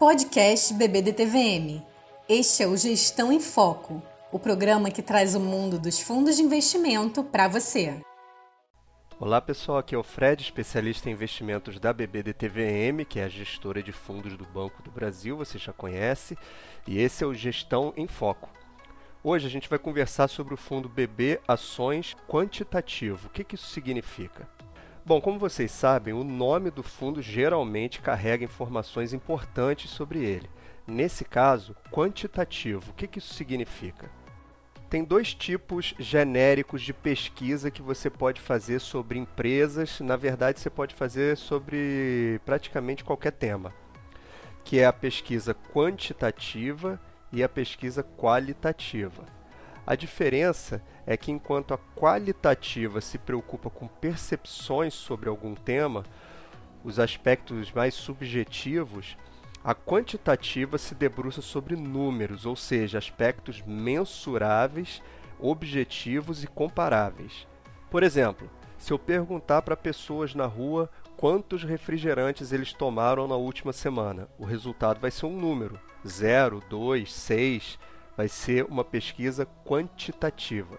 Podcast BBDTVM. Este é o Gestão em Foco, o programa que traz o mundo dos fundos de investimento para você. Olá pessoal, aqui é o Fred, especialista em investimentos da BBDTVM, que é a gestora de fundos do Banco do Brasil, você já conhece, e esse é o Gestão em Foco. Hoje a gente vai conversar sobre o fundo BB Ações Quantitativo. O que, que isso significa? Bom, como vocês sabem, o nome do fundo geralmente carrega informações importantes sobre ele. Nesse caso, quantitativo. O que, que isso significa? Tem dois tipos genéricos de pesquisa que você pode fazer sobre empresas. Na verdade, você pode fazer sobre praticamente qualquer tema, que é a pesquisa quantitativa e a pesquisa qualitativa. A diferença é que enquanto a qualitativa se preocupa com percepções sobre algum tema, os aspectos mais subjetivos, a quantitativa se debruça sobre números, ou seja, aspectos mensuráveis, objetivos e comparáveis. Por exemplo, se eu perguntar para pessoas na rua quantos refrigerantes eles tomaram na última semana, o resultado vai ser um número: 0, 2, 6. Vai ser uma pesquisa quantitativa.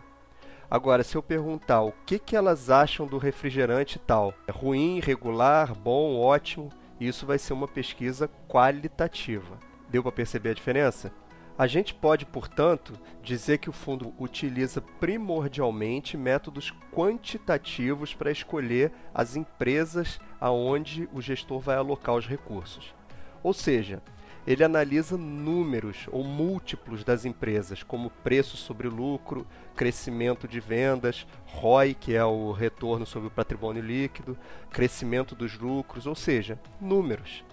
Agora, se eu perguntar o que, que elas acham do refrigerante tal, é ruim, regular, bom, ótimo, isso vai ser uma pesquisa qualitativa. Deu para perceber a diferença? A gente pode, portanto, dizer que o fundo utiliza primordialmente métodos quantitativos para escolher as empresas aonde o gestor vai alocar os recursos. Ou seja, ele analisa números ou múltiplos das empresas, como preço sobre lucro, crescimento de vendas, ROI, que é o retorno sobre o patrimônio líquido, crescimento dos lucros, ou seja, números.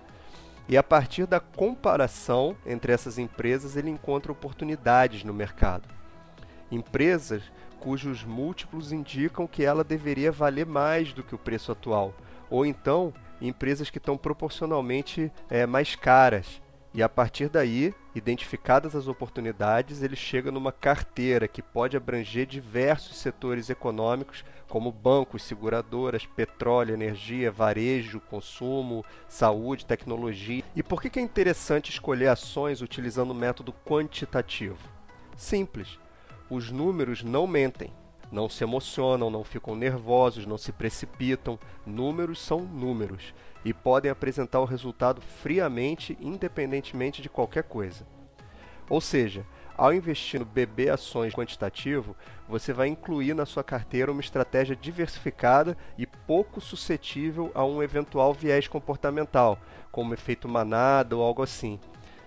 E a partir da comparação entre essas empresas, ele encontra oportunidades no mercado. Empresas cujos múltiplos indicam que ela deveria valer mais do que o preço atual, ou então empresas que estão proporcionalmente é, mais caras e a partir daí, identificadas as oportunidades, ele chega numa carteira que pode abranger diversos setores econômicos, como bancos, seguradoras, petróleo, energia, varejo, consumo, saúde, tecnologia. E por que é interessante escolher ações utilizando o método quantitativo? Simples. Os números não mentem, não se emocionam, não ficam nervosos, não se precipitam. Números são números e podem apresentar o resultado friamente, independentemente de qualquer coisa. Ou seja, ao investir no BB Ações Quantitativo, você vai incluir na sua carteira uma estratégia diversificada e pouco suscetível a um eventual viés comportamental, como efeito manada ou algo assim.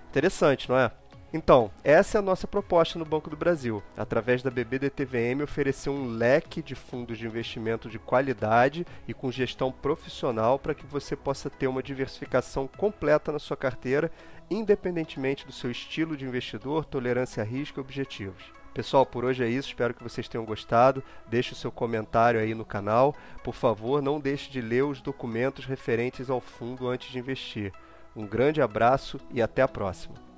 Interessante, não é? Então, essa é a nossa proposta no Banco do Brasil. Através da BBDTVM, oferecer um leque de fundos de investimento de qualidade e com gestão profissional para que você possa ter uma diversificação completa na sua carteira, independentemente do seu estilo de investidor, tolerância a risco e objetivos. Pessoal, por hoje é isso. Espero que vocês tenham gostado. Deixe o seu comentário aí no canal. Por favor, não deixe de ler os documentos referentes ao fundo antes de investir. Um grande abraço e até a próxima.